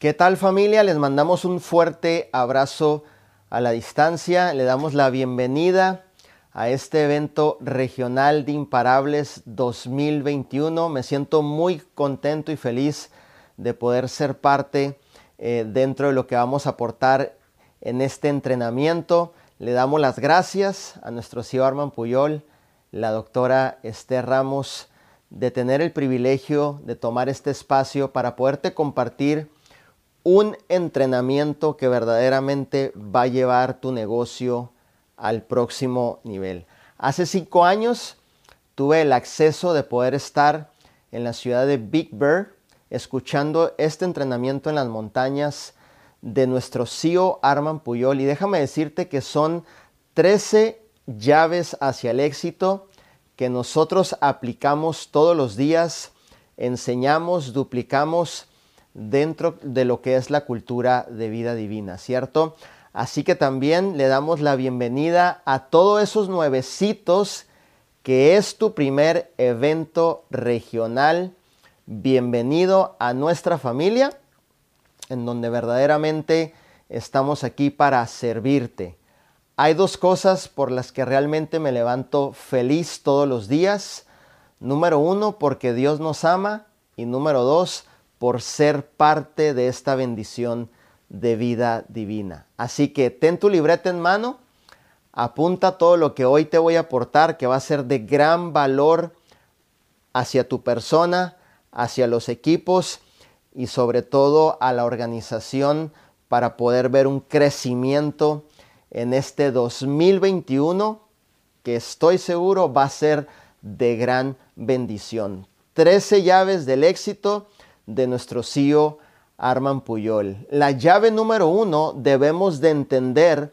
¿Qué tal familia? Les mandamos un fuerte abrazo a la distancia. Le damos la bienvenida a este evento regional de Imparables 2021. Me siento muy contento y feliz de poder ser parte eh, dentro de lo que vamos a aportar en este entrenamiento. Le damos las gracias a nuestro CEO Arman Puyol, la doctora Esther Ramos, de tener el privilegio de tomar este espacio para poderte compartir un entrenamiento que verdaderamente va a llevar tu negocio al próximo nivel. Hace cinco años tuve el acceso de poder estar en la ciudad de Big Bear escuchando este entrenamiento en las montañas de nuestro CEO Arman Puyol y déjame decirte que son 13 llaves hacia el éxito que nosotros aplicamos todos los días, enseñamos, duplicamos dentro de lo que es la cultura de vida divina, ¿cierto? Así que también le damos la bienvenida a todos esos nuevecitos que es tu primer evento regional. Bienvenido a nuestra familia, en donde verdaderamente estamos aquí para servirte. Hay dos cosas por las que realmente me levanto feliz todos los días. Número uno, porque Dios nos ama. Y número dos, por ser parte de esta bendición de vida divina. Así que ten tu libreta en mano, apunta todo lo que hoy te voy a aportar, que va a ser de gran valor hacia tu persona, hacia los equipos y sobre todo a la organización para poder ver un crecimiento en este 2021 que estoy seguro va a ser de gran bendición. Trece llaves del éxito de nuestro CEO Arman Puyol. La llave número uno debemos de entender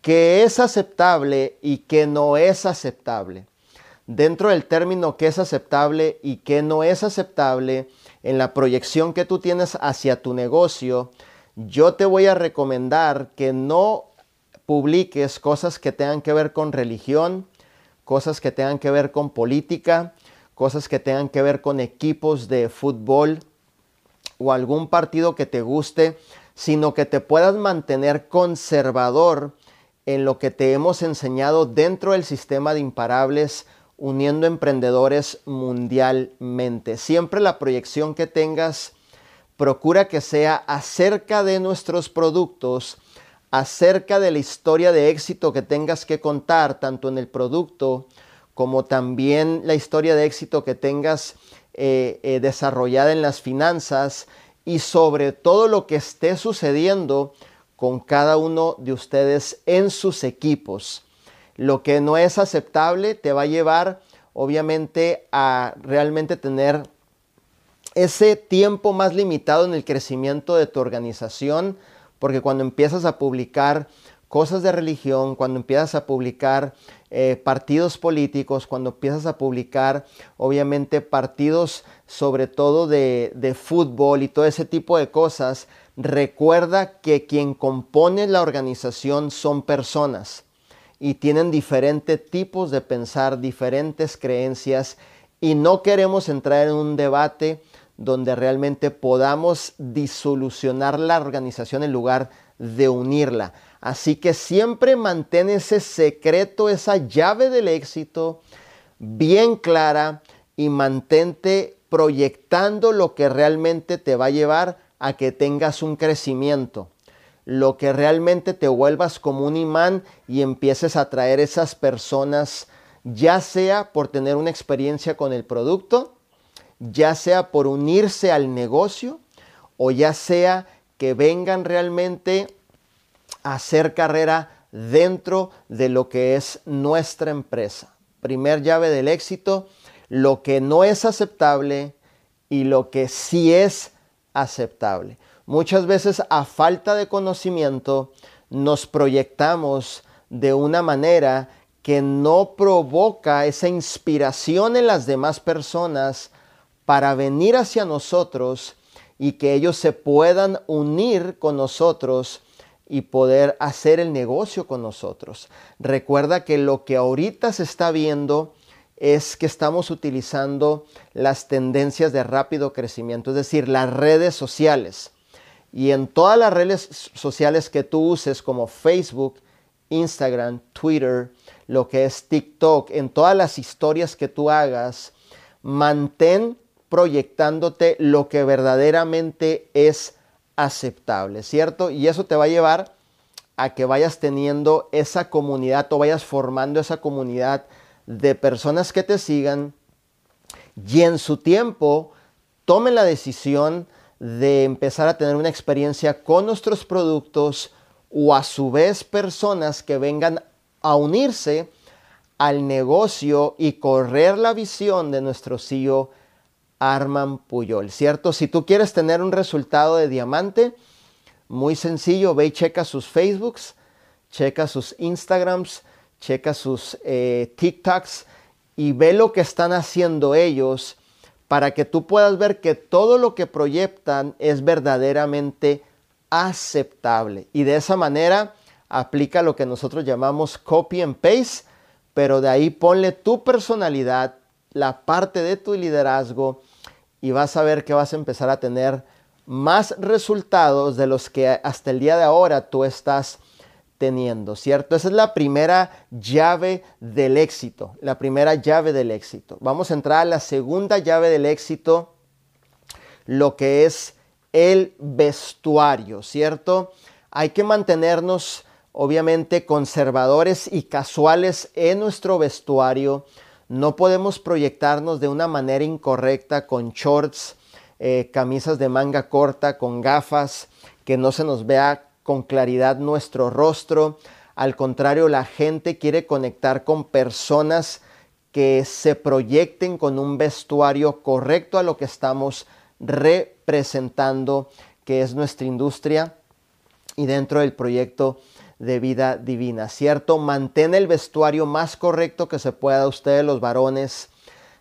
que es aceptable y que no es aceptable. Dentro del término que es aceptable y que no es aceptable, en la proyección que tú tienes hacia tu negocio, yo te voy a recomendar que no publiques cosas que tengan que ver con religión, cosas que tengan que ver con política, cosas que tengan que ver con equipos de fútbol, o algún partido que te guste, sino que te puedas mantener conservador en lo que te hemos enseñado dentro del sistema de imparables uniendo emprendedores mundialmente. Siempre la proyección que tengas, procura que sea acerca de nuestros productos, acerca de la historia de éxito que tengas que contar, tanto en el producto como también la historia de éxito que tengas eh, eh, desarrollada en las finanzas y sobre todo lo que esté sucediendo con cada uno de ustedes en sus equipos. Lo que no es aceptable te va a llevar obviamente a realmente tener ese tiempo más limitado en el crecimiento de tu organización, porque cuando empiezas a publicar cosas de religión, cuando empiezas a publicar eh, partidos políticos, cuando empiezas a publicar obviamente partidos sobre todo de, de fútbol y todo ese tipo de cosas, recuerda que quien compone la organización son personas y tienen diferentes tipos de pensar, diferentes creencias y no queremos entrar en un debate donde realmente podamos disolucionar la organización en lugar de unirla. Así que siempre mantén ese secreto, esa llave del éxito bien clara y mantente proyectando lo que realmente te va a llevar a que tengas un crecimiento, lo que realmente te vuelvas como un imán y empieces a atraer esas personas, ya sea por tener una experiencia con el producto, ya sea por unirse al negocio o ya sea que vengan realmente hacer carrera dentro de lo que es nuestra empresa. Primer llave del éxito, lo que no es aceptable y lo que sí es aceptable. Muchas veces a falta de conocimiento nos proyectamos de una manera que no provoca esa inspiración en las demás personas para venir hacia nosotros y que ellos se puedan unir con nosotros y poder hacer el negocio con nosotros. Recuerda que lo que ahorita se está viendo es que estamos utilizando las tendencias de rápido crecimiento, es decir, las redes sociales. y en todas las redes sociales que tú uses como Facebook, Instagram, Twitter, lo que es TikTok, en todas las historias que tú hagas, mantén proyectándote lo que verdaderamente es aceptable, ¿cierto? Y eso te va a llevar a que vayas teniendo esa comunidad o vayas formando esa comunidad de personas que te sigan y en su tiempo tomen la decisión de empezar a tener una experiencia con nuestros productos o a su vez personas que vengan a unirse al negocio y correr la visión de nuestro CEO Arman Puyol, ¿cierto? Si tú quieres tener un resultado de diamante, muy sencillo, ve y checa sus Facebooks, checa sus Instagrams, checa sus eh, TikToks y ve lo que están haciendo ellos para que tú puedas ver que todo lo que proyectan es verdaderamente aceptable. Y de esa manera aplica lo que nosotros llamamos copy and paste, pero de ahí ponle tu personalidad, la parte de tu liderazgo y vas a ver que vas a empezar a tener más resultados de los que hasta el día de ahora tú estás teniendo, ¿cierto? Esa es la primera llave del éxito, la primera llave del éxito. Vamos a entrar a la segunda llave del éxito, lo que es el vestuario, ¿cierto? Hay que mantenernos obviamente conservadores y casuales en nuestro vestuario. No podemos proyectarnos de una manera incorrecta con shorts, eh, camisas de manga corta, con gafas, que no se nos vea con claridad nuestro rostro. Al contrario, la gente quiere conectar con personas que se proyecten con un vestuario correcto a lo que estamos representando, que es nuestra industria y dentro del proyecto de vida divina, ¿cierto? Mantén el vestuario más correcto que se pueda ustedes los varones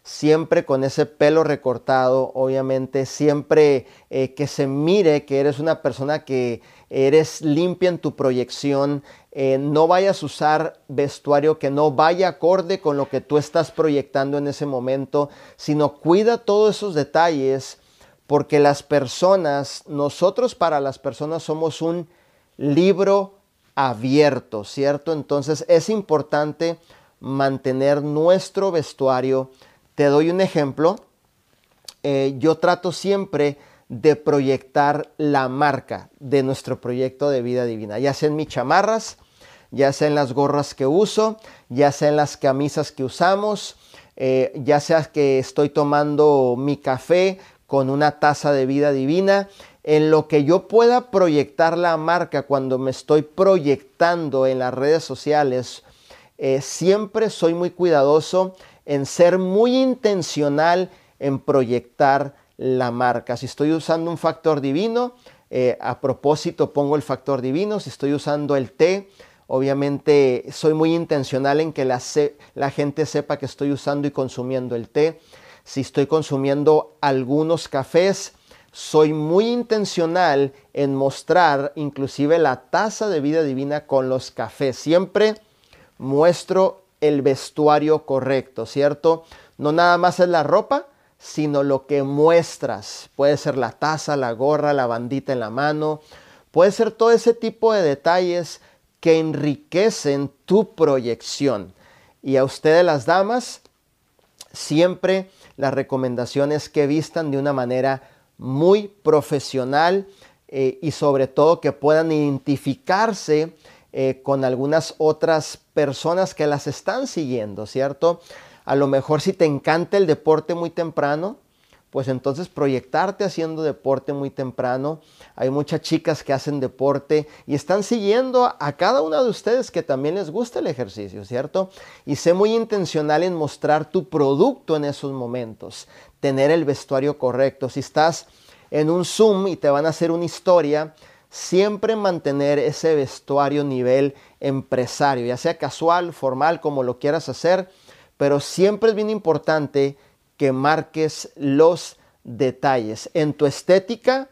siempre con ese pelo recortado, obviamente, siempre eh, que se mire que eres una persona que eres limpia en tu proyección, eh, no vayas a usar vestuario que no vaya acorde con lo que tú estás proyectando en ese momento, sino cuida todos esos detalles porque las personas, nosotros para las personas somos un libro abierto, ¿cierto? Entonces es importante mantener nuestro vestuario te doy un ejemplo. Eh, yo trato siempre de proyectar la marca de nuestro proyecto de vida divina, ya sea en mis chamarras, ya sea en las gorras que uso, ya sea en las camisas que usamos, eh, ya sea que estoy tomando mi café con una taza de vida divina, en lo que yo pueda proyectar la marca cuando me estoy proyectando en las redes sociales, eh, siempre soy muy cuidadoso en ser muy intencional en proyectar la marca. Si estoy usando un factor divino, eh, a propósito pongo el factor divino. Si estoy usando el té, obviamente soy muy intencional en que la, la gente sepa que estoy usando y consumiendo el té. Si estoy consumiendo algunos cafés, soy muy intencional en mostrar inclusive la taza de vida divina con los cafés. Siempre muestro el vestuario correcto, ¿cierto? No nada más es la ropa, sino lo que muestras. Puede ser la taza, la gorra, la bandita en la mano. Puede ser todo ese tipo de detalles que enriquecen tu proyección. Y a ustedes las damas, siempre la recomendación es que vistan de una manera muy profesional eh, y sobre todo que puedan identificarse eh, con algunas otras personas que las están siguiendo, ¿cierto? A lo mejor si te encanta el deporte muy temprano, pues entonces proyectarte haciendo deporte muy temprano. Hay muchas chicas que hacen deporte y están siguiendo a cada una de ustedes que también les gusta el ejercicio, ¿cierto? Y sé muy intencional en mostrar tu producto en esos momentos, tener el vestuario correcto. Si estás en un Zoom y te van a hacer una historia, siempre mantener ese vestuario nivel empresario, ya sea casual, formal, como lo quieras hacer, pero siempre es bien importante que marques los detalles en tu estética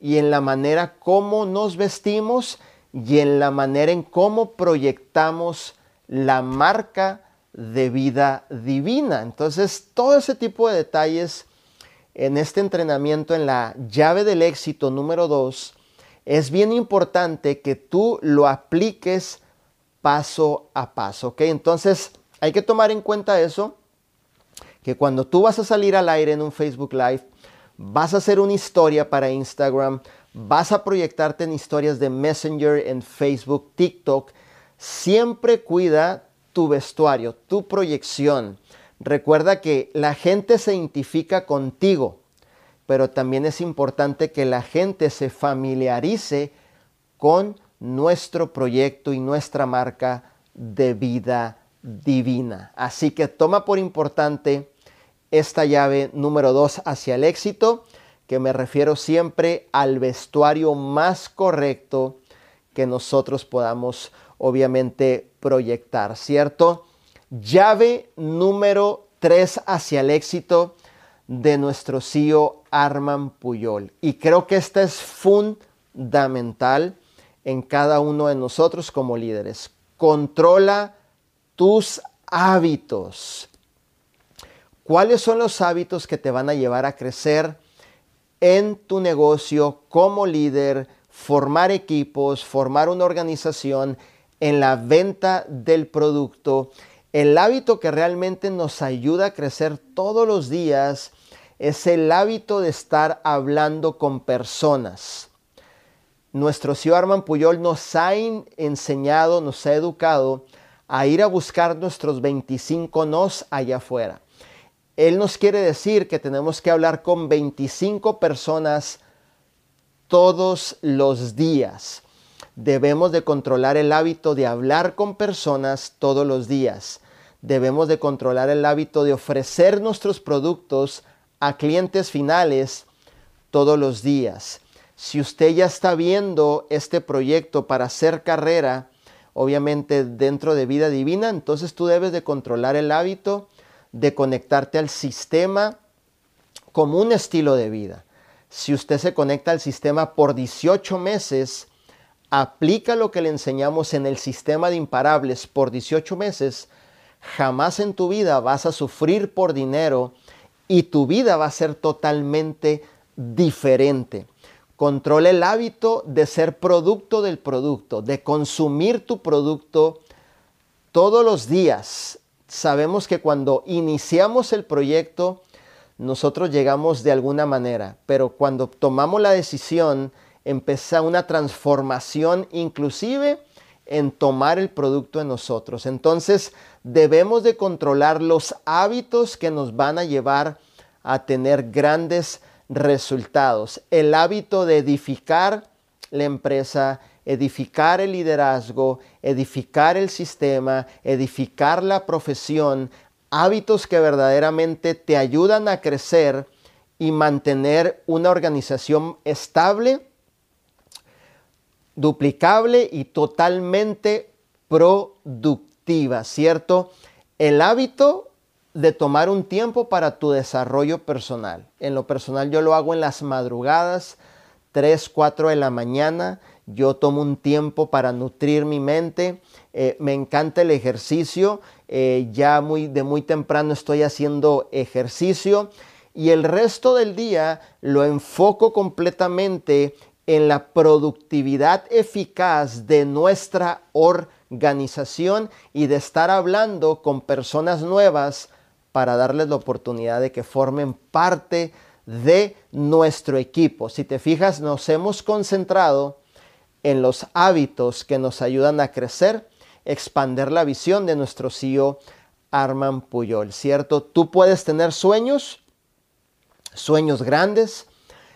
y en la manera como nos vestimos y en la manera en cómo proyectamos la marca de vida divina. Entonces, todo ese tipo de detalles en este entrenamiento, en la llave del éxito número 2, es bien importante que tú lo apliques paso a paso, ¿ok? Entonces hay que tomar en cuenta eso, que cuando tú vas a salir al aire en un Facebook Live, vas a hacer una historia para Instagram, vas a proyectarte en historias de Messenger, en Facebook, TikTok, siempre cuida tu vestuario, tu proyección. Recuerda que la gente se identifica contigo, pero también es importante que la gente se familiarice con nuestro proyecto y nuestra marca de vida divina. Así que toma por importante esta llave número dos hacia el éxito, que me refiero siempre al vestuario más correcto que nosotros podamos obviamente proyectar, ¿cierto? Llave número tres hacia el éxito de nuestro CEO Arman Puyol. Y creo que esta es fundamental en cada uno de nosotros como líderes. Controla tus hábitos. ¿Cuáles son los hábitos que te van a llevar a crecer en tu negocio como líder, formar equipos, formar una organización, en la venta del producto? El hábito que realmente nos ayuda a crecer todos los días es el hábito de estar hablando con personas. Nuestro CEO Arman Puyol nos ha enseñado, nos ha educado a ir a buscar nuestros 25 nos allá afuera. Él nos quiere decir que tenemos que hablar con 25 personas todos los días. Debemos de controlar el hábito de hablar con personas todos los días. Debemos de controlar el hábito de ofrecer nuestros productos a clientes finales todos los días. Si usted ya está viendo este proyecto para hacer carrera, obviamente dentro de vida divina, entonces tú debes de controlar el hábito de conectarte al sistema como un estilo de vida. Si usted se conecta al sistema por 18 meses, aplica lo que le enseñamos en el sistema de imparables por 18 meses, jamás en tu vida vas a sufrir por dinero y tu vida va a ser totalmente diferente. Controla el hábito de ser producto del producto, de consumir tu producto todos los días. Sabemos que cuando iniciamos el proyecto, nosotros llegamos de alguna manera, pero cuando tomamos la decisión, empieza una transformación inclusive en tomar el producto en nosotros. Entonces debemos de controlar los hábitos que nos van a llevar a tener grandes resultados. El hábito de edificar la empresa, edificar el liderazgo, edificar el sistema, edificar la profesión, hábitos que verdaderamente te ayudan a crecer y mantener una organización estable, duplicable y totalmente productiva, ¿cierto? El hábito de tomar un tiempo para tu desarrollo personal. En lo personal yo lo hago en las madrugadas, 3, 4 de la mañana. Yo tomo un tiempo para nutrir mi mente. Eh, me encanta el ejercicio. Eh, ya muy, de muy temprano estoy haciendo ejercicio. Y el resto del día lo enfoco completamente en la productividad eficaz de nuestra organización y de estar hablando con personas nuevas para darles la oportunidad de que formen parte de nuestro equipo. Si te fijas, nos hemos concentrado en los hábitos que nos ayudan a crecer, expander la visión de nuestro CEO Arman Puyol, ¿cierto? Tú puedes tener sueños, sueños grandes,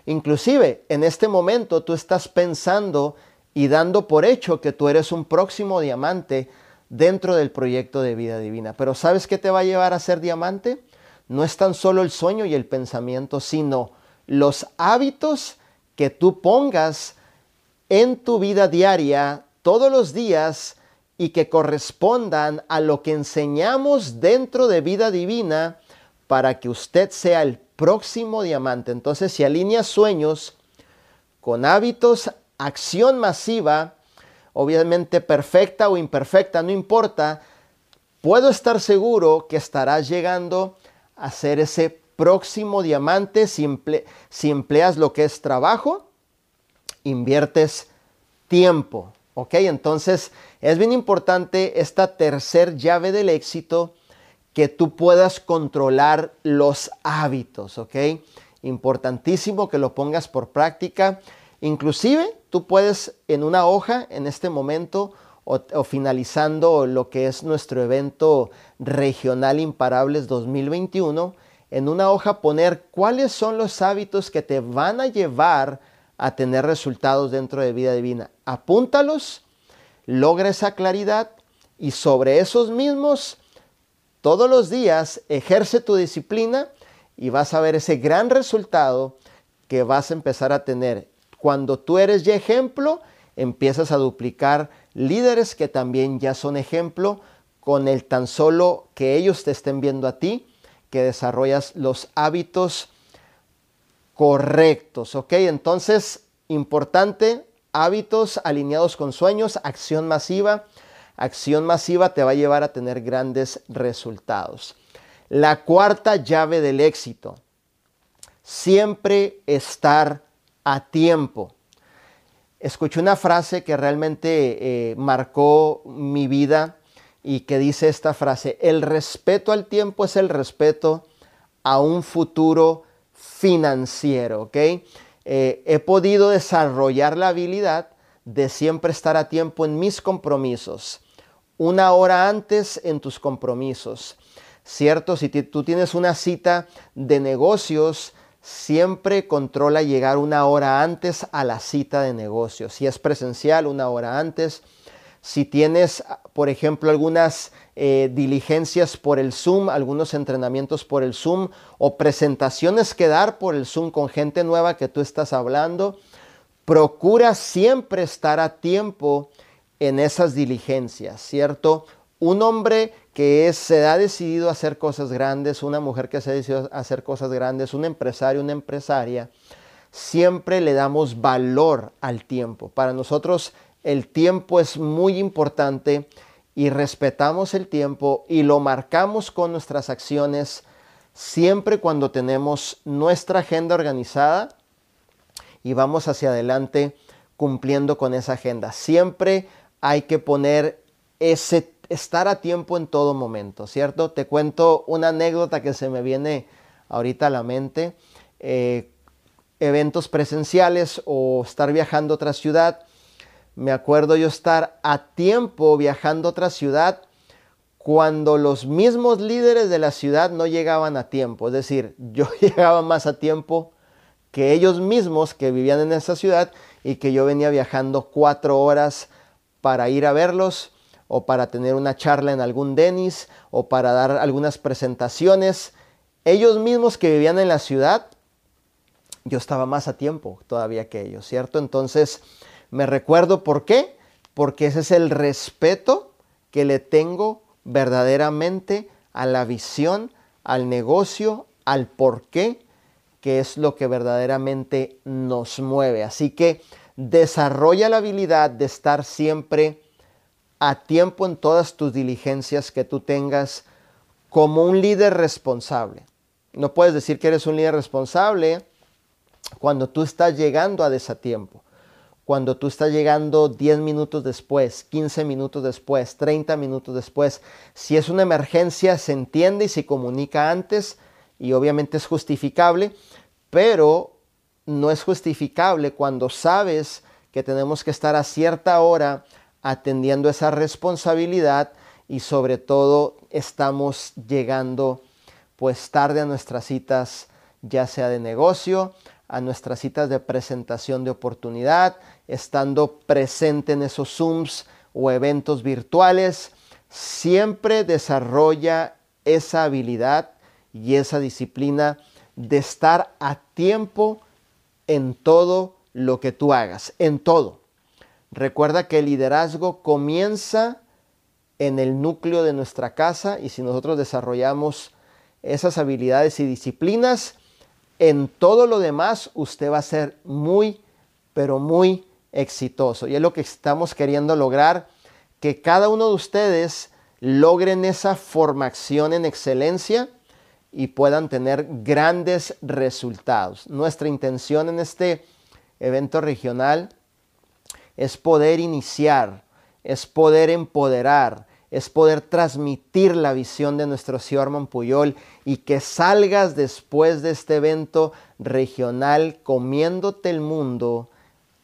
inclusive en este momento tú estás pensando y dando por hecho que tú eres un próximo diamante dentro del proyecto de vida divina. Pero ¿sabes qué te va a llevar a ser diamante? No es tan solo el sueño y el pensamiento, sino los hábitos que tú pongas en tu vida diaria todos los días y que correspondan a lo que enseñamos dentro de vida divina para que usted sea el próximo diamante. Entonces, si alinea sueños con hábitos, acción masiva, obviamente perfecta o imperfecta, no importa, puedo estar seguro que estarás llegando a ser ese próximo diamante si, si empleas lo que es trabajo, inviertes tiempo. ¿Ok? Entonces es bien importante esta tercer llave del éxito que tú puedas controlar los hábitos. ¿Ok? Importantísimo que lo pongas por práctica. Inclusive tú puedes en una hoja en este momento o, finalizando lo que es nuestro evento regional Imparables 2021, en una hoja poner cuáles son los hábitos que te van a llevar a tener resultados dentro de vida divina. Apúntalos, logra esa claridad y sobre esos mismos, todos los días ejerce tu disciplina y vas a ver ese gran resultado que vas a empezar a tener. Cuando tú eres ya ejemplo, empiezas a duplicar líderes que también ya son ejemplo con el tan solo que ellos te estén viendo a ti que desarrollas los hábitos correctos, ¿ok? Entonces, importante, hábitos alineados con sueños, acción masiva. Acción masiva te va a llevar a tener grandes resultados. La cuarta llave del éxito, siempre estar a tiempo. Escuché una frase que realmente eh, marcó mi vida y que dice esta frase, el respeto al tiempo es el respeto a un futuro financiero. Eh, he podido desarrollar la habilidad de siempre estar a tiempo en mis compromisos, una hora antes en tus compromisos, ¿cierto? Si tú tienes una cita de negocios, siempre controla llegar una hora antes a la cita de negocios. Si es presencial, una hora antes si tienes, por ejemplo, algunas eh, diligencias por el Zoom, algunos entrenamientos por el Zoom o presentaciones que dar por el Zoom con gente nueva que tú estás hablando, procura siempre estar a tiempo en esas diligencias, ¿cierto? Un hombre que se ha decidido hacer cosas grandes, una mujer que se ha decidido hacer cosas grandes, un empresario, una empresaria, siempre le damos valor al tiempo. Para nosotros el tiempo es muy importante y respetamos el tiempo y lo marcamos con nuestras acciones siempre cuando tenemos nuestra agenda organizada y vamos hacia adelante cumpliendo con esa agenda. Siempre hay que poner ese estar a tiempo en todo momento, ¿cierto? Te cuento una anécdota que se me viene ahorita a la mente. Eh, eventos presenciales o estar viajando a otra ciudad me acuerdo yo estar a tiempo viajando a otra ciudad cuando los mismos líderes de la ciudad no llegaban a tiempo. Es decir, yo llegaba más a tiempo que ellos mismos que vivían en esa ciudad y que yo venía viajando cuatro horas para ir a verlos o para tener una charla en algún Denis o para dar algunas presentaciones. Ellos mismos que vivían en la ciudad, yo estaba más a tiempo todavía que ellos, ¿cierto? Entonces, me recuerdo por qué, porque ese es el respeto que le tengo verdaderamente a la visión, al negocio, al por qué, que es lo que verdaderamente nos mueve. Así que desarrolla la habilidad de estar siempre a tiempo en todas tus diligencias que tú tengas como un líder responsable. No puedes decir que eres un líder responsable cuando tú estás llegando a desatiempo cuando tú estás llegando 10 minutos después, 15 minutos después, 30 minutos después. Si es una emergencia, se entiende y se comunica antes y obviamente es justificable, pero no es justificable cuando sabes que tenemos que estar a cierta hora atendiendo esa responsabilidad y sobre todo estamos llegando pues tarde a nuestras citas, ya sea de negocio, a nuestras citas de presentación de oportunidad, estando presente en esos Zooms o eventos virtuales, siempre desarrolla esa habilidad y esa disciplina de estar a tiempo en todo lo que tú hagas, en todo. Recuerda que el liderazgo comienza en el núcleo de nuestra casa y si nosotros desarrollamos esas habilidades y disciplinas, en todo lo demás usted va a ser muy, pero muy exitoso. Y es lo que estamos queriendo lograr, que cada uno de ustedes logren esa formación en excelencia y puedan tener grandes resultados. Nuestra intención en este evento regional es poder iniciar, es poder empoderar, es poder transmitir la visión de nuestro señor Puyol y que salgas después de este evento regional comiéndote el mundo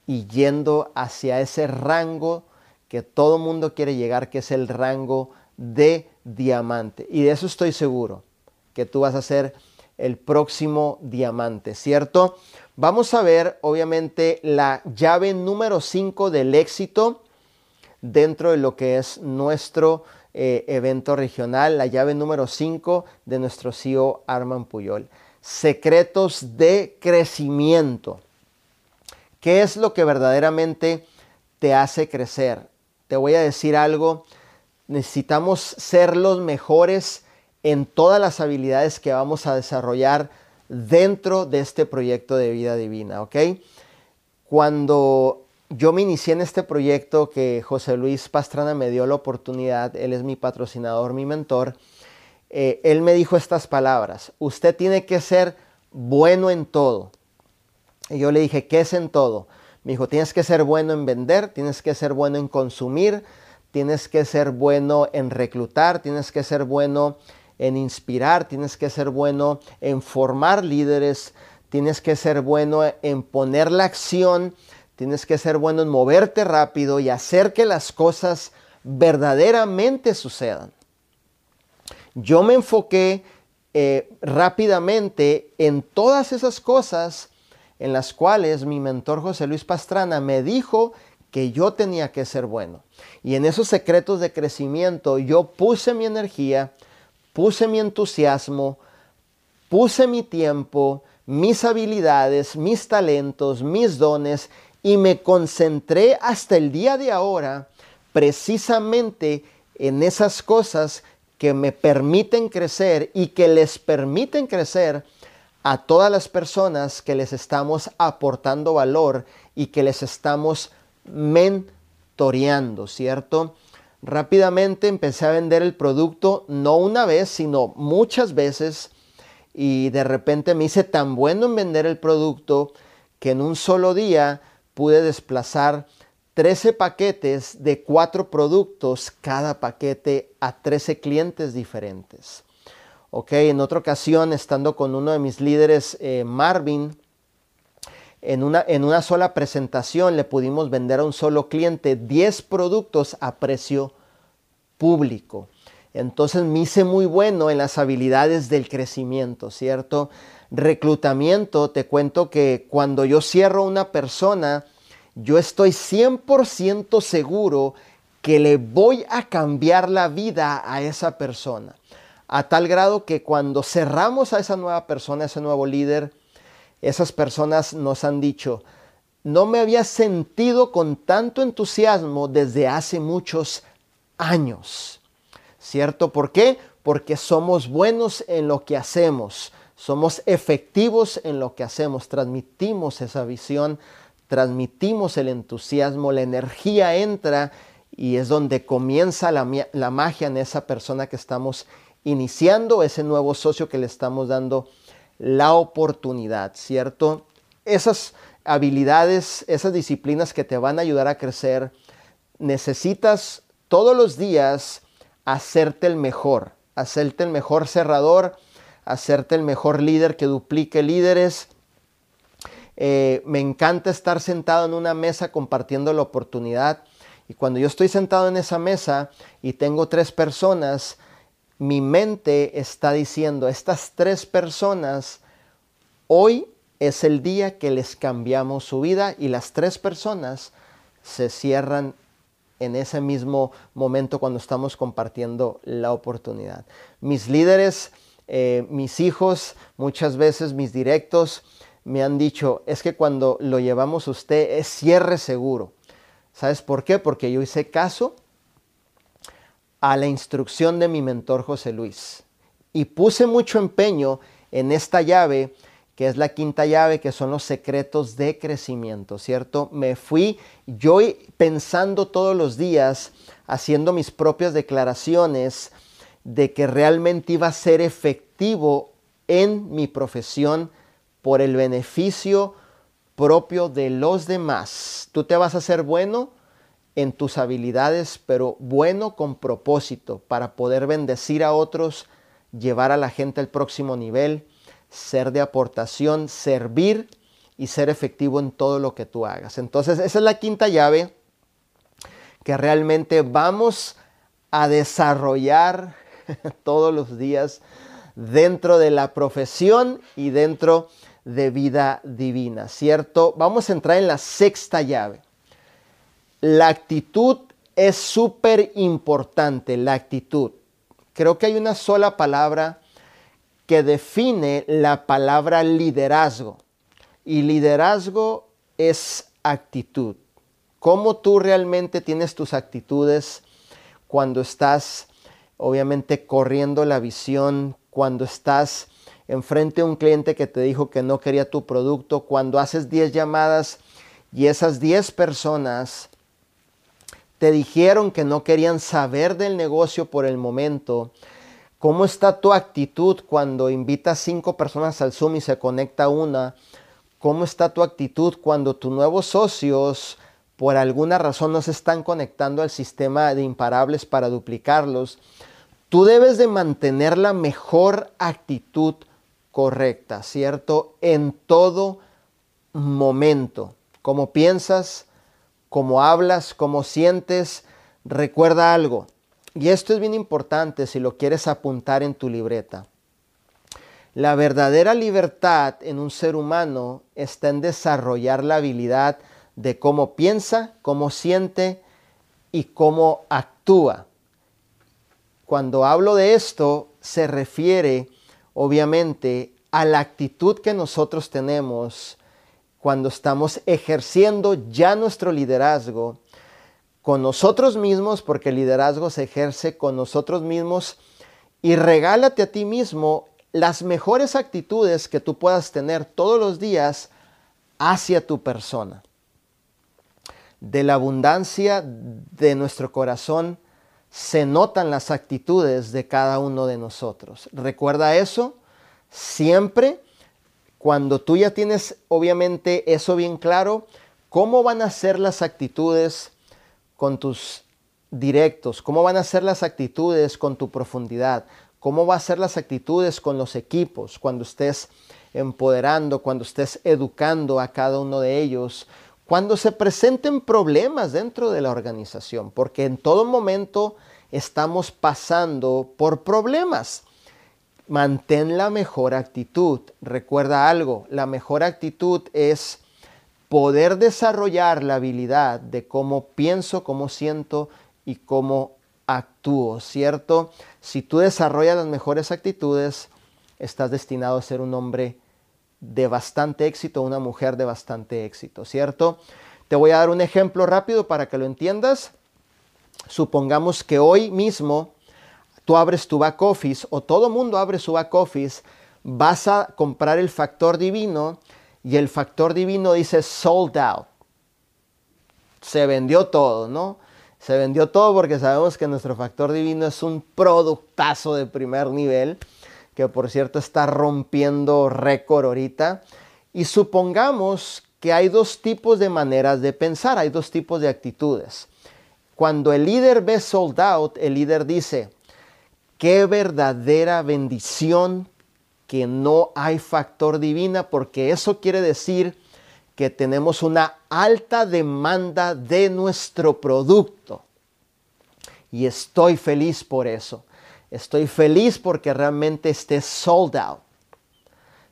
y yendo hacia ese rango que todo mundo quiere llegar, que es el rango de diamante. Y de eso estoy seguro, que tú vas a ser el próximo diamante, ¿cierto? Vamos a ver, obviamente, la llave número 5 del éxito dentro de lo que es nuestro eh, evento regional, la llave número 5 de nuestro CEO Arman Puyol. Secretos de crecimiento. ¿Qué es lo que verdaderamente te hace crecer? Te voy a decir algo. Necesitamos ser los mejores en todas las habilidades que vamos a desarrollar dentro de este proyecto de vida divina, ¿ok? Cuando yo me inicié en este proyecto que José Luis Pastrana me dio la oportunidad, él es mi patrocinador, mi mentor, eh, él me dijo estas palabras, usted tiene que ser bueno en todo. Y yo le dije, ¿qué es en todo? Me dijo, tienes que ser bueno en vender, tienes que ser bueno en consumir, tienes que ser bueno en reclutar, tienes que ser bueno en inspirar, tienes que ser bueno en formar líderes, tienes que ser bueno en poner la acción, tienes que ser bueno en moverte rápido y hacer que las cosas verdaderamente sucedan. Yo me enfoqué eh, rápidamente en todas esas cosas en las cuales mi mentor José Luis Pastrana me dijo que yo tenía que ser bueno. Y en esos secretos de crecimiento yo puse mi energía, puse mi entusiasmo, puse mi tiempo, mis habilidades, mis talentos, mis dones y me concentré hasta el día de ahora precisamente en esas cosas que me permiten crecer y que les permiten crecer a todas las personas que les estamos aportando valor y que les estamos mentoreando, ¿cierto? Rápidamente empecé a vender el producto, no una vez, sino muchas veces. Y de repente me hice tan bueno en vender el producto que en un solo día pude desplazar 13 paquetes de 4 productos, cada paquete a 13 clientes diferentes. Ok, en otra ocasión, estando con uno de mis líderes, eh, Marvin, en una, en una sola presentación le pudimos vender a un solo cliente 10 productos a precio público. Entonces me hice muy bueno en las habilidades del crecimiento, ¿cierto? Reclutamiento, te cuento que cuando yo cierro una persona, yo estoy 100% seguro que le voy a cambiar la vida a esa persona. A tal grado que cuando cerramos a esa nueva persona, a ese nuevo líder, esas personas nos han dicho, no me había sentido con tanto entusiasmo desde hace muchos años. ¿Cierto? ¿Por qué? Porque somos buenos en lo que hacemos, somos efectivos en lo que hacemos, transmitimos esa visión, transmitimos el entusiasmo, la energía entra y es donde comienza la, la magia en esa persona que estamos iniciando, ese nuevo socio que le estamos dando la oportunidad, ¿cierto? Esas habilidades, esas disciplinas que te van a ayudar a crecer, necesitas todos los días hacerte el mejor, hacerte el mejor cerrador, hacerte el mejor líder que duplique líderes. Eh, me encanta estar sentado en una mesa compartiendo la oportunidad. Y cuando yo estoy sentado en esa mesa y tengo tres personas, mi mente está diciendo, estas tres personas, hoy es el día que les cambiamos su vida y las tres personas se cierran en ese mismo momento cuando estamos compartiendo la oportunidad. Mis líderes, eh, mis hijos, muchas veces mis directos me han dicho, es que cuando lo llevamos usted es cierre seguro. ¿Sabes por qué? Porque yo hice caso a la instrucción de mi mentor José Luis. Y puse mucho empeño en esta llave, que es la quinta llave, que son los secretos de crecimiento, ¿cierto? Me fui yo pensando todos los días, haciendo mis propias declaraciones de que realmente iba a ser efectivo en mi profesión por el beneficio propio de los demás. Tú te vas a hacer bueno en tus habilidades, pero bueno con propósito para poder bendecir a otros, llevar a la gente al próximo nivel, ser de aportación, servir y ser efectivo en todo lo que tú hagas. Entonces, esa es la quinta llave que realmente vamos a desarrollar todos los días dentro de la profesión y dentro de vida divina, ¿cierto? Vamos a entrar en la sexta llave. La actitud es súper importante, la actitud. Creo que hay una sola palabra que define la palabra liderazgo. Y liderazgo es actitud. ¿Cómo tú realmente tienes tus actitudes cuando estás, obviamente, corriendo la visión, cuando estás enfrente a un cliente que te dijo que no quería tu producto, cuando haces 10 llamadas y esas 10 personas te dijeron que no querían saber del negocio por el momento, ¿cómo está tu actitud cuando invitas cinco personas al Zoom y se conecta una? ¿Cómo está tu actitud cuando tus nuevos socios por alguna razón no se están conectando al sistema de imparables para duplicarlos? Tú debes de mantener la mejor actitud correcta, ¿cierto? En todo momento. Como piensas, como hablas, como sientes, recuerda algo. Y esto es bien importante si lo quieres apuntar en tu libreta. La verdadera libertad en un ser humano está en desarrollar la habilidad de cómo piensa, cómo siente y cómo actúa. Cuando hablo de esto, se refiere obviamente a la actitud que nosotros tenemos cuando estamos ejerciendo ya nuestro liderazgo con nosotros mismos, porque el liderazgo se ejerce con nosotros mismos, y regálate a ti mismo las mejores actitudes que tú puedas tener todos los días hacia tu persona. De la abundancia de nuestro corazón se notan las actitudes de cada uno de nosotros. Recuerda eso siempre cuando tú ya tienes obviamente eso bien claro, ¿cómo van a ser las actitudes con tus directos? ¿Cómo van a ser las actitudes con tu profundidad? ¿Cómo van a ser las actitudes con los equipos cuando estés empoderando, cuando estés educando a cada uno de ellos? Cuando se presenten problemas dentro de la organización, porque en todo momento estamos pasando por problemas mantén la mejor actitud. Recuerda algo, la mejor actitud es poder desarrollar la habilidad de cómo pienso, cómo siento y cómo actúo, ¿cierto? Si tú desarrollas las mejores actitudes, estás destinado a ser un hombre de bastante éxito, una mujer de bastante éxito, ¿cierto? Te voy a dar un ejemplo rápido para que lo entiendas. Supongamos que hoy mismo tú abres tu back office o todo mundo abre su back office, vas a comprar el factor divino y el factor divino dice sold out. Se vendió todo, ¿no? Se vendió todo porque sabemos que nuestro factor divino es un productazo de primer nivel, que por cierto está rompiendo récord ahorita. Y supongamos que hay dos tipos de maneras de pensar, hay dos tipos de actitudes. Cuando el líder ve sold out, el líder dice, Qué verdadera bendición que no hay factor divina, porque eso quiere decir que tenemos una alta demanda de nuestro producto. Y estoy feliz por eso. Estoy feliz porque realmente esté sold out.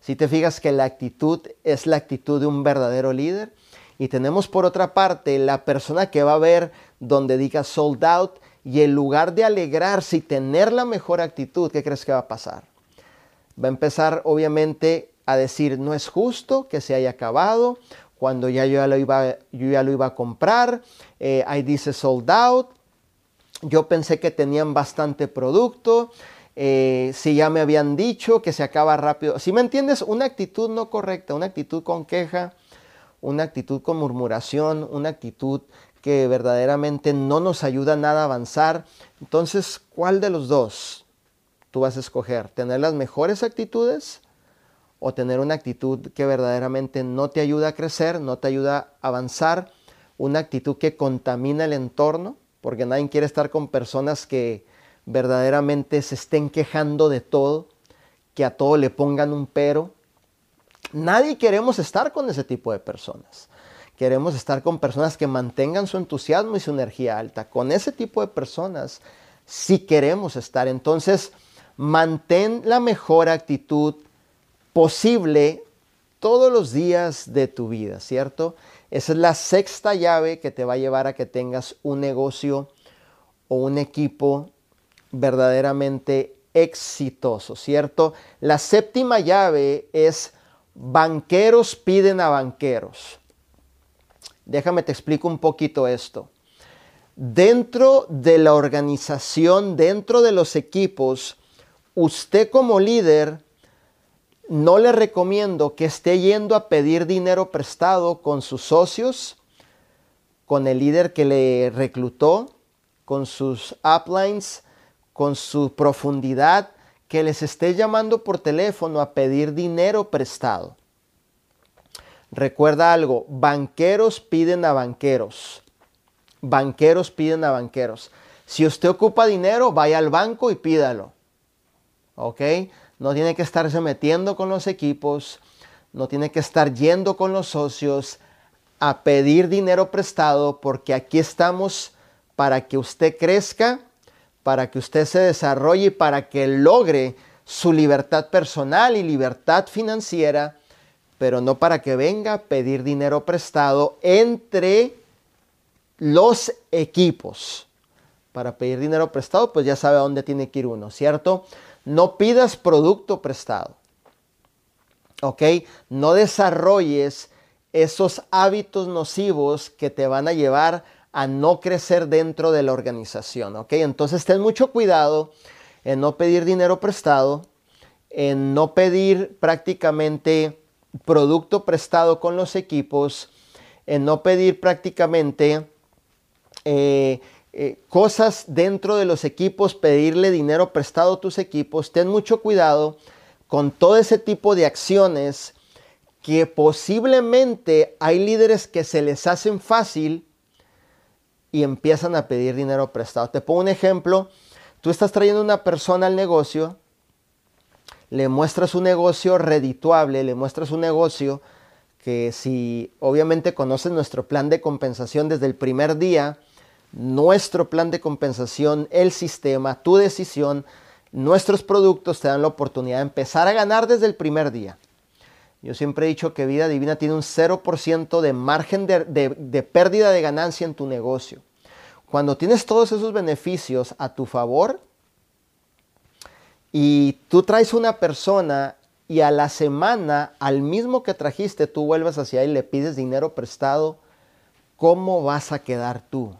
Si te fijas que la actitud es la actitud de un verdadero líder. Y tenemos por otra parte la persona que va a ver donde diga sold out y en lugar de alegrarse y tener la mejor actitud, ¿qué crees que va a pasar? Va a empezar obviamente a decir, no es justo que se haya acabado, cuando ya yo ya lo iba, yo ya lo iba a comprar, eh, ahí dice sold out, yo pensé que tenían bastante producto, eh, si ya me habían dicho que se acaba rápido, si me entiendes, una actitud no correcta, una actitud con queja, una actitud con murmuración, una actitud que verdaderamente no nos ayuda nada a avanzar. Entonces, ¿cuál de los dos tú vas a escoger? ¿Tener las mejores actitudes o tener una actitud que verdaderamente no te ayuda a crecer, no te ayuda a avanzar, una actitud que contamina el entorno, porque nadie quiere estar con personas que verdaderamente se estén quejando de todo, que a todo le pongan un pero. Nadie queremos estar con ese tipo de personas. Queremos estar con personas que mantengan su entusiasmo y su energía alta. Con ese tipo de personas sí queremos estar. Entonces, mantén la mejor actitud posible todos los días de tu vida, ¿cierto? Esa es la sexta llave que te va a llevar a que tengas un negocio o un equipo verdaderamente exitoso, ¿cierto? La séptima llave es banqueros piden a banqueros. Déjame te explico un poquito esto. Dentro de la organización, dentro de los equipos, usted como líder no le recomiendo que esté yendo a pedir dinero prestado con sus socios, con el líder que le reclutó, con sus uplines, con su profundidad, que les esté llamando por teléfono a pedir dinero prestado. Recuerda algo, banqueros piden a banqueros. Banqueros piden a banqueros. Si usted ocupa dinero, vaya al banco y pídalo. ¿Ok? No tiene que estarse metiendo con los equipos, no tiene que estar yendo con los socios a pedir dinero prestado porque aquí estamos para que usted crezca, para que usted se desarrolle y para que logre su libertad personal y libertad financiera, pero no para que venga a pedir dinero prestado entre los equipos. Para pedir dinero prestado, pues ya sabe a dónde tiene que ir uno, ¿cierto? No pidas producto prestado. ¿Ok? No desarrolles esos hábitos nocivos que te van a llevar a no crecer dentro de la organización. ¿Ok? Entonces ten mucho cuidado en no pedir dinero prestado, en no pedir prácticamente producto prestado con los equipos, en no pedir prácticamente eh, eh, cosas dentro de los equipos, pedirle dinero prestado a tus equipos, ten mucho cuidado con todo ese tipo de acciones que posiblemente hay líderes que se les hacen fácil y empiezan a pedir dinero prestado. Te pongo un ejemplo, tú estás trayendo una persona al negocio, le muestras un negocio redituable, le muestras un negocio que si obviamente conoces nuestro plan de compensación desde el primer día, nuestro plan de compensación, el sistema, tu decisión, nuestros productos te dan la oportunidad de empezar a ganar desde el primer día. Yo siempre he dicho que Vida Divina tiene un 0% de margen de, de, pérdida de ganancia en tu negocio. Cuando tienes todos esos beneficios a tu favor y tú traes una persona y a la semana, al mismo que trajiste, tú vuelves hacia él y le pides dinero prestado, ¿cómo vas a quedar tú?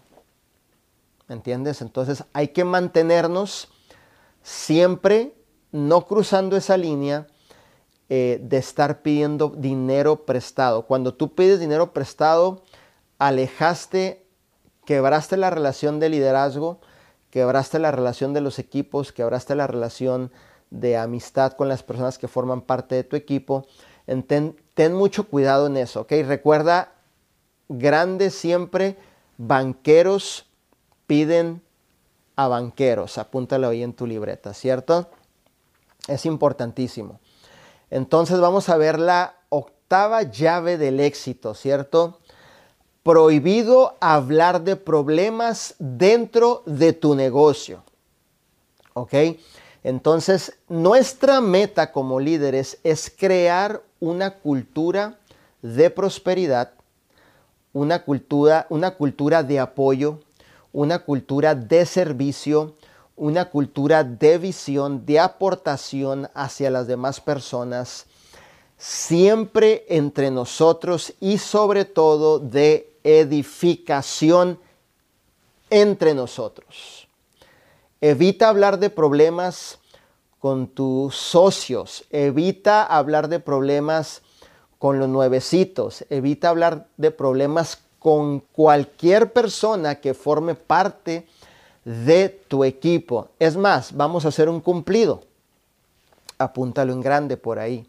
¿Me entiendes? Entonces hay que mantenernos siempre no cruzando esa línea eh, de estar pidiendo dinero prestado. Cuando tú pides dinero prestado, alejaste, quebraste la relación de liderazgo, quebraste la relación de los equipos, quebraste la relación de amistad con las personas que forman parte de tu equipo. Ten, ten mucho cuidado en eso, ¿ok? Recuerda, grandes siempre banqueros piden a banqueros. Apúntalo ahí en tu libreta, ¿cierto? Es importantísimo. Entonces vamos a ver la octava llave del éxito, ¿cierto? Prohibido hablar de problemas dentro de tu negocio. ¿Ok? Entonces, nuestra meta como líderes es crear una cultura de prosperidad, una cultura, una cultura de apoyo, una cultura de servicio, una cultura de visión, de aportación hacia las demás personas, siempre entre nosotros y sobre todo de edificación entre nosotros. Evita hablar de problemas con tus socios, evita hablar de problemas con los nuevecitos, evita hablar de problemas con cualquier persona que forme parte de tu equipo. Es más, vamos a hacer un cumplido. Apúntalo en grande por ahí.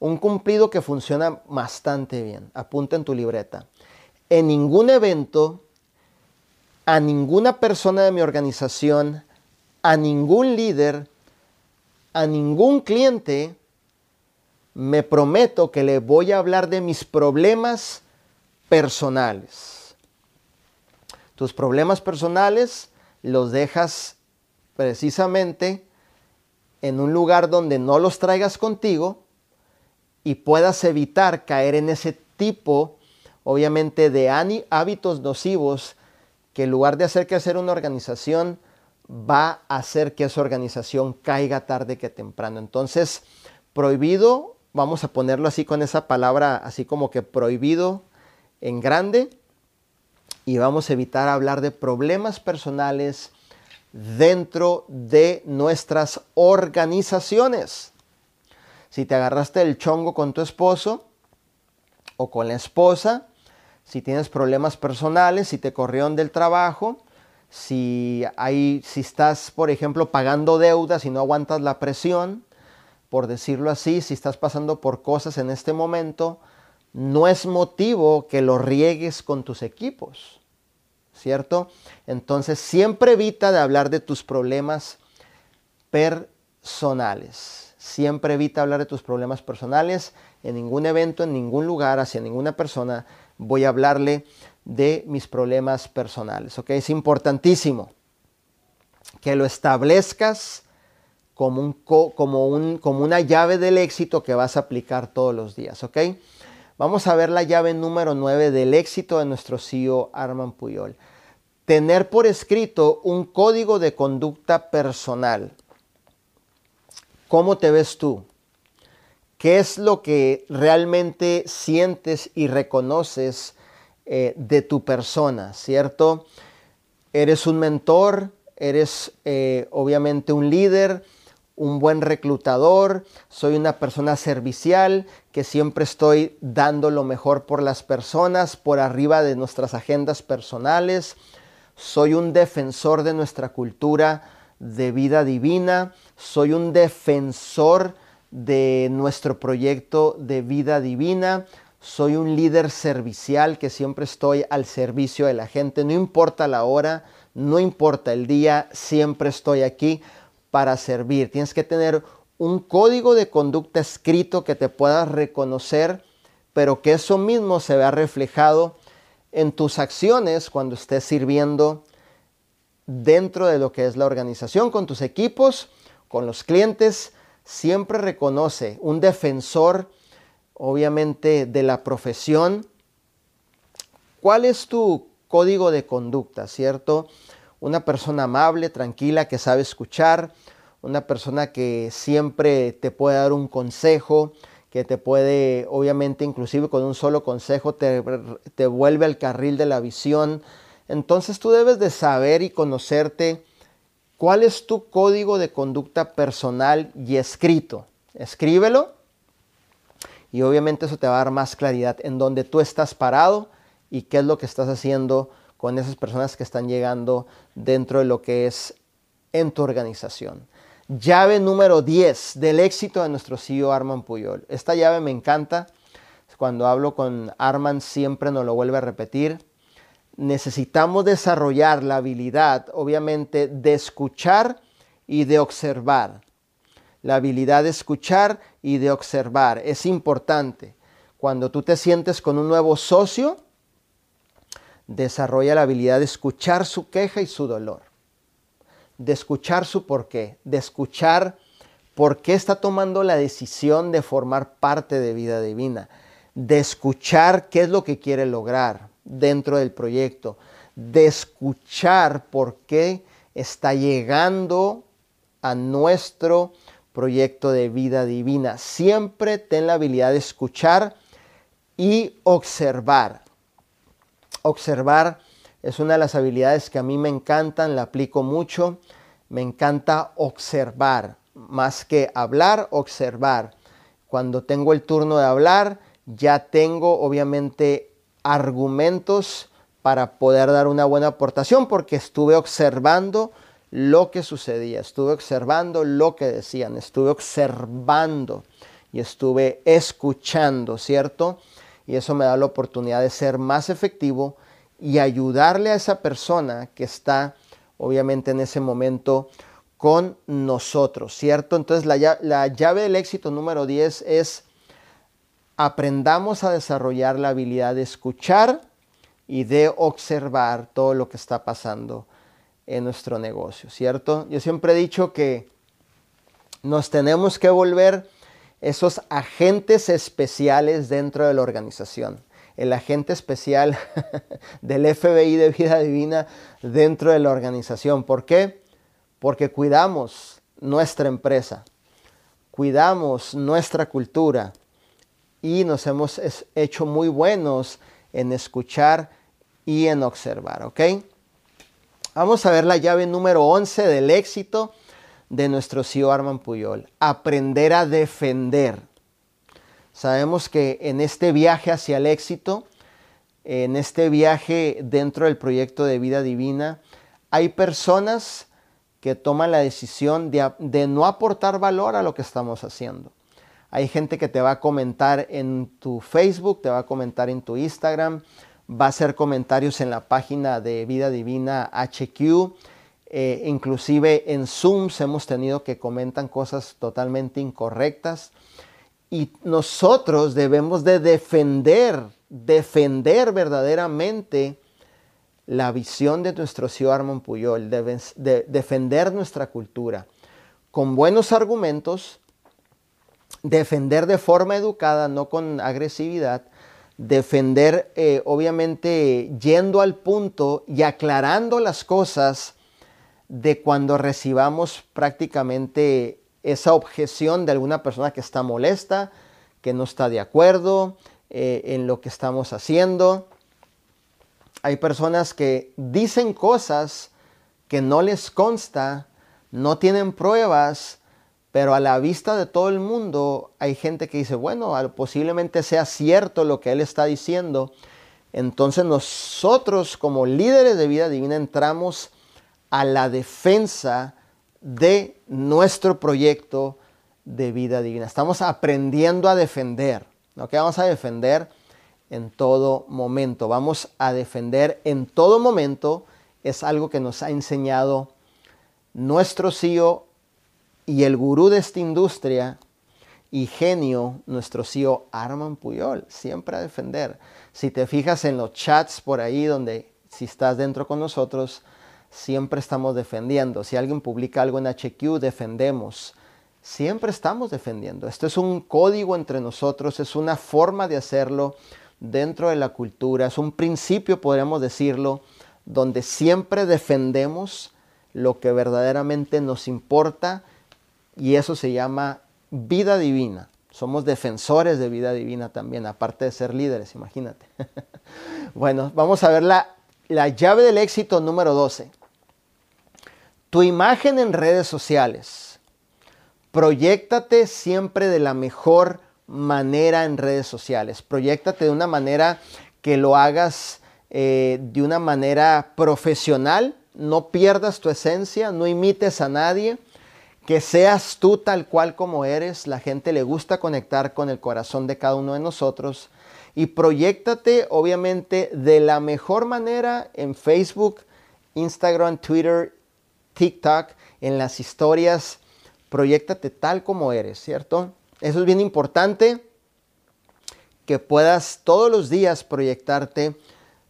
Un cumplido que funciona bastante bien. Apunta en tu libreta. En ningún evento, a ninguna persona de mi organización, a ningún líder, a ningún cliente, me prometo que le voy a hablar de mis problemas personales. Tus problemas personales los dejas precisamente en un lugar donde no los traigas contigo y puedas evitar caer en ese tipo, obviamente, de hábitos nocivos que en lugar de hacer que hacer una organización, va a hacer que esa organización caiga tarde que temprano. Entonces, prohibido, vamos a ponerlo así con esa palabra, así como que prohibido en grande, y vamos a evitar hablar de problemas personales dentro de nuestras organizaciones. Si te agarraste el chongo con tu esposo o con la esposa, si tienes problemas personales, si te corrieron del trabajo, si, hay, si estás, por ejemplo, pagando deudas y no aguantas la presión, por decirlo así, si estás pasando por cosas en este momento, no es motivo que lo riegues con tus equipos, ¿cierto? Entonces siempre evita de hablar de tus problemas personales. Siempre evita hablar de tus problemas personales en ningún evento, en ningún lugar, hacia ninguna persona. Voy a hablarle de mis problemas personales. ¿ok? Es importantísimo que lo establezcas como, un, como, un, como una llave del éxito que vas a aplicar todos los días. ¿ok? Vamos a ver la llave número 9 del éxito de nuestro CEO Arman Puyol. Tener por escrito un código de conducta personal. ¿Cómo te ves tú? ¿Qué es lo que realmente sientes y reconoces eh, de tu persona? ¿Cierto? Eres un mentor, eres eh, obviamente un líder, un buen reclutador, soy una persona servicial, que siempre estoy dando lo mejor por las personas, por arriba de nuestras agendas personales. Soy un defensor de nuestra cultura de vida divina. Soy un defensor de nuestro proyecto de vida divina. Soy un líder servicial que siempre estoy al servicio de la gente. No importa la hora, no importa el día, siempre estoy aquí para servir. Tienes que tener un código de conducta escrito que te puedas reconocer, pero que eso mismo se vea reflejado en tus acciones cuando estés sirviendo dentro de lo que es la organización, con tus equipos, con los clientes. Siempre reconoce un defensor, obviamente, de la profesión. ¿Cuál es tu código de conducta, cierto? una persona amable, tranquila, que sabe escuchar, una persona que siempre te puede dar un consejo, que te puede, obviamente, inclusive con un solo consejo, te, te vuelve al carril de la visión. Entonces tú debes de saber y conocerte cuál es tu código de conducta personal y escrito. Escríbelo y obviamente eso te va a dar más claridad en dónde tú estás parado y qué es lo que estás haciendo con esas personas que están llegando dentro de lo que es en tu organización. Llave número 10 del éxito de nuestro CEO Arman Puyol. Esta llave me encanta. Cuando hablo con Arman siempre nos lo vuelve a repetir. Necesitamos desarrollar la habilidad, obviamente, de escuchar y de observar. La habilidad de escuchar y de observar es importante. Cuando tú te sientes con un nuevo socio, desarrolla la habilidad de escuchar su queja y su dolor, de escuchar su porqué, de escuchar por qué está tomando la decisión de formar parte de vida divina, de escuchar qué es lo que quiere lograr dentro del proyecto, de escuchar por qué está llegando a nuestro proyecto de vida divina. Siempre ten la habilidad de escuchar y observar. Observar es una de las habilidades que a mí me encantan, la aplico mucho. Me encanta observar, más que hablar, observar. Cuando tengo el turno de hablar, ya tengo obviamente argumentos para poder dar una buena aportación porque estuve observando lo que sucedía, estuve observando lo que decían, estuve observando. y estuve escuchando, ¿cierto? Y eso me da la oportunidad de ser más efectivo y ayudarle a esa persona que está obviamente en ese momento con nosotros, ¿cierto? Entonces la, la llave del éxito número 10 es aprendamos a desarrollar la habilidad de escuchar y de observar todo lo que está pasando en nuestro negocio, ¿cierto? Yo siempre he dicho que nos tenemos que volver esos agentes especiales dentro de la organización. El agente especial del FBI de vida divina dentro de la organización. ¿Por qué? Porque cuidamos nuestra empresa, cuidamos nuestra cultura y nos hemos hecho muy buenos en escuchar y en observar, ¿ok? Vamos a ver la llave número 11 del éxito de nuestro CEO Arman Puyol. Aprender a defender. Sabemos que en este viaje hacia el éxito, en este viaje dentro del proyecto de vida divina, hay personas que toman la decisión de, de, no aportar valor a lo que estamos haciendo. Hay gente que te va a comentar en tu Facebook, te va a comentar en tu Instagram, va a hacer comentarios en la página de Vida Divina HQ. Eh, inclusive en Zooms hemos tenido que comentan cosas totalmente incorrectas. Y nosotros debemos de defender, defender verdaderamente la visión de nuestro CEO Armand Puyol, de defender nuestra cultura con buenos argumentos, defender de forma educada, no con agresividad, defender, eh, obviamente, yendo al punto y aclarando las cosas de cuando recibamos prácticamente esa objeción de alguna persona que está molesta, que no está de acuerdo eh, en lo que estamos haciendo. Hay personas que dicen cosas que no les consta, no tienen pruebas, pero a la vista de todo el mundo hay gente que dice, bueno, posiblemente sea cierto lo que él está diciendo. Entonces nosotros como líderes de vida divina entramos a la defensa de nuestro proyecto de vida divina. Estamos aprendiendo a defender. ¿no? ¿Qué vamos a defender? En todo momento. Vamos a defender en todo momento. Es algo que nos ha enseñado nuestro CEO y el gurú de esta industria y genio, nuestro CEO Arman Puyol, siempre a defender. Si te fijas en los chats por ahí donde si estás dentro con nosotros, siempre estamos defendiendo. Si alguien publica algo en HQ, defendemos. Siempre estamos defendiendo. Esto es un código entre nosotros, es una forma de hacerlo dentro de la cultura, es un principio, podríamos decirlo, donde siempre defendemos lo que verdaderamente nos importa y eso se llama vida divina. Somos defensores de vida divina también, aparte de ser líderes, imagínate. bueno, vamos a ver la, la llave del éxito número 12. Tu imagen en redes sociales. Proyéctate siempre de la mejor manera en redes sociales. Proyéctate de una manera que lo hagas eh, de una manera profesional. No pierdas tu esencia, no imites a nadie que seas tú tal cual como eres. La gente le gusta conectar con el corazón de cada uno de nosotros. Y proyectate obviamente de la mejor manera en Facebook, Instagram, Twitter, TikTok, en las historias. Proyectate tal como eres, ¿cierto? Eso es bien importante, que puedas todos los días proyectarte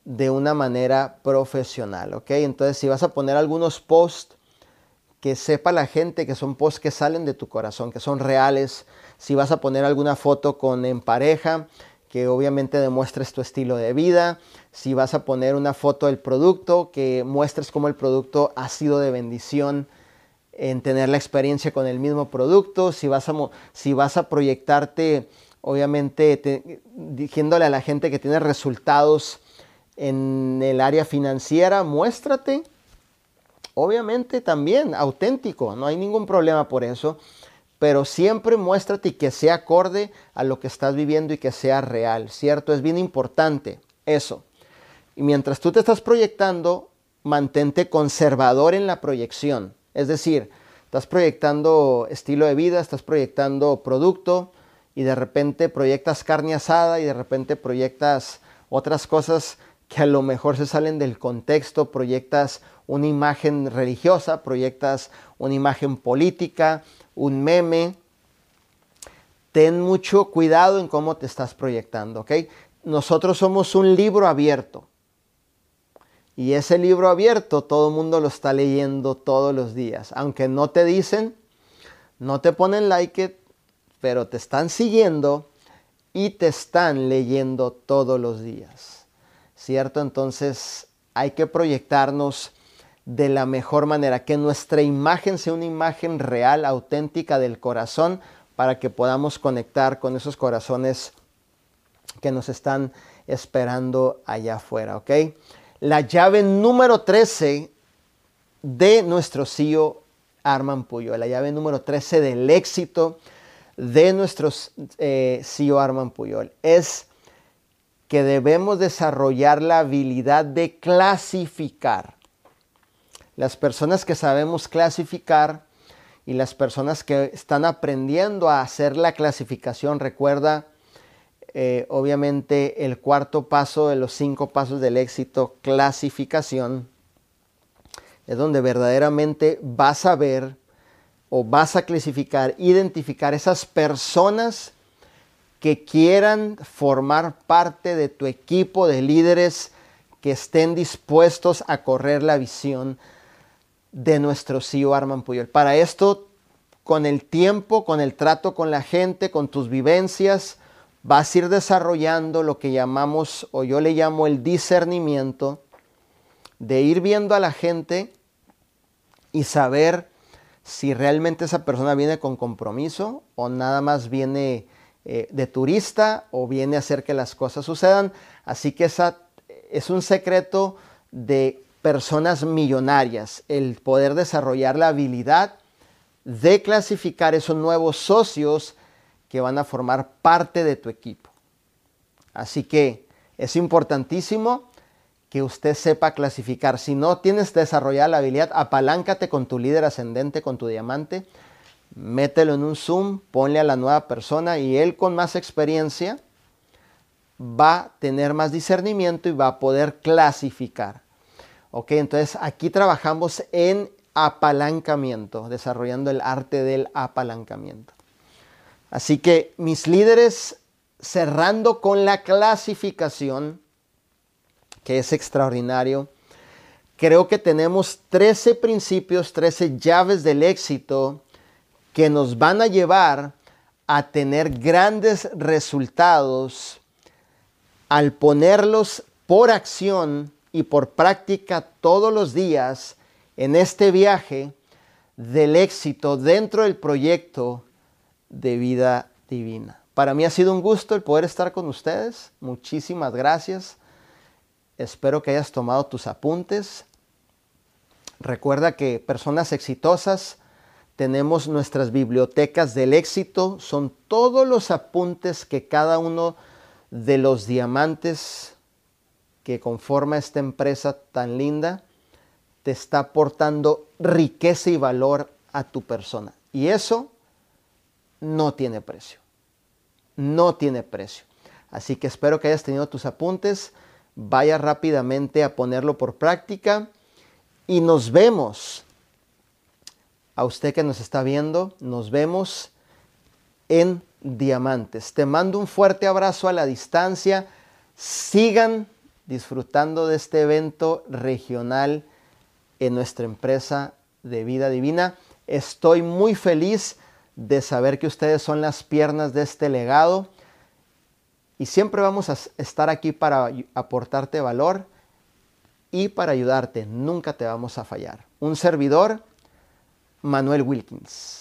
de una manera profesional, ¿ok? Entonces, si vas a poner algunos posts que sepa la gente que son posts que salen de tu corazón, que son reales. Si vas a poner alguna foto con en pareja, que obviamente demuestres tu estilo de vida. Si vas a poner una foto del producto, que muestres cómo el producto ha sido de bendición en tener la experiencia con el mismo producto. Si vas a, si vas a proyectarte, obviamente, diciéndole a la gente que tiene resultados en el área financiera, muéstrate Obviamente también auténtico, no hay ningún problema por eso, pero siempre muéstrate que sea acorde a lo que estás viviendo y que sea real, ¿cierto? Es bien importante eso. Y mientras tú te estás proyectando, mantente conservador en la proyección. Es decir, estás proyectando estilo de vida, estás proyectando producto y de repente proyectas carne asada y de repente proyectas otras cosas que a lo mejor se salen del contexto, proyectas una imagen religiosa, proyectas una imagen política, un meme. Ten mucho cuidado en cómo te estás proyectando, ¿ok? Nosotros somos un libro abierto. Y ese libro abierto todo el mundo lo está leyendo todos los días. Aunque no te dicen, no te ponen like, pero te están siguiendo y te están leyendo todos los días. ¿Cierto? Entonces hay que proyectarnos de la mejor manera, que nuestra imagen sea una imagen real, auténtica del corazón, para que podamos conectar con esos corazones que nos están esperando allá afuera, ¿ok? La llave número 13 de nuestro CEO Arman Puyo, la llave número 13 del éxito de nuestro eh, CEO Arman Puyol es que debemos desarrollar la habilidad de clasificar. Las personas que sabemos clasificar y las personas que están aprendiendo a hacer la clasificación, recuerda eh, obviamente el cuarto paso de los cinco pasos del éxito, clasificación, es donde verdaderamente vas a ver o vas a clasificar, identificar esas personas que quieran formar parte de tu equipo de líderes que estén dispuestos a correr la visión de nuestro CEO Arman Puyol. Para esto, con el tiempo, con el trato con la gente, con tus vivencias, vas a ir desarrollando lo que llamamos, o yo le llamo el discernimiento, de ir viendo a la gente y saber si realmente esa persona viene con compromiso o nada más viene eh, de turista o viene a hacer que las cosas sucedan. Así que esa es un secreto de personas millonarias, el poder desarrollar la habilidad de clasificar esos nuevos socios que van a formar parte de tu equipo. Así que es importantísimo que usted sepa clasificar. Si no tienes desarrollada la habilidad, apaláncate con tu líder ascendente, con tu diamante, mételo en un Zoom, ponle a la nueva persona y él con más experiencia va a tener más discernimiento y va a poder clasificar. Ok, entonces aquí trabajamos en apalancamiento, desarrollando el arte del apalancamiento. Así que mis líderes, cerrando con la clasificación, que es extraordinario. Creo que tenemos 13 principios, 13 llaves del éxito que nos van a llevar a tener grandes resultados al ponerlos por acción y por práctica todos los días en este viaje del éxito dentro del proyecto de vida divina. Para mí ha sido un gusto el poder estar con ustedes. Muchísimas gracias. Espero que hayas tomado tus apuntes. Recuerda que personas exitosas tenemos nuestras bibliotecas del éxito. Son todos los apuntes que cada uno de los diamantes que conforma esta empresa tan linda te está aportando riqueza y valor a tu persona. Y eso no tiene precio. No tiene precio. Así que espero que hayas tenido tus apuntes vaya rápidamente a ponerlo por práctica y nos vemos. A usted que nos está viendo, nos vemos en Diamantes. Te mando un fuerte abrazo a la distancia. Sigan disfrutando de este evento regional en nuestra empresa de vida divina. Estoy muy feliz de saber que ustedes son las piernas de este legado y siempre vamos a estar aquí para aportarte valor y para ayudarte. Nunca te vamos a fallar. Un servidor, Manuel Wilkins.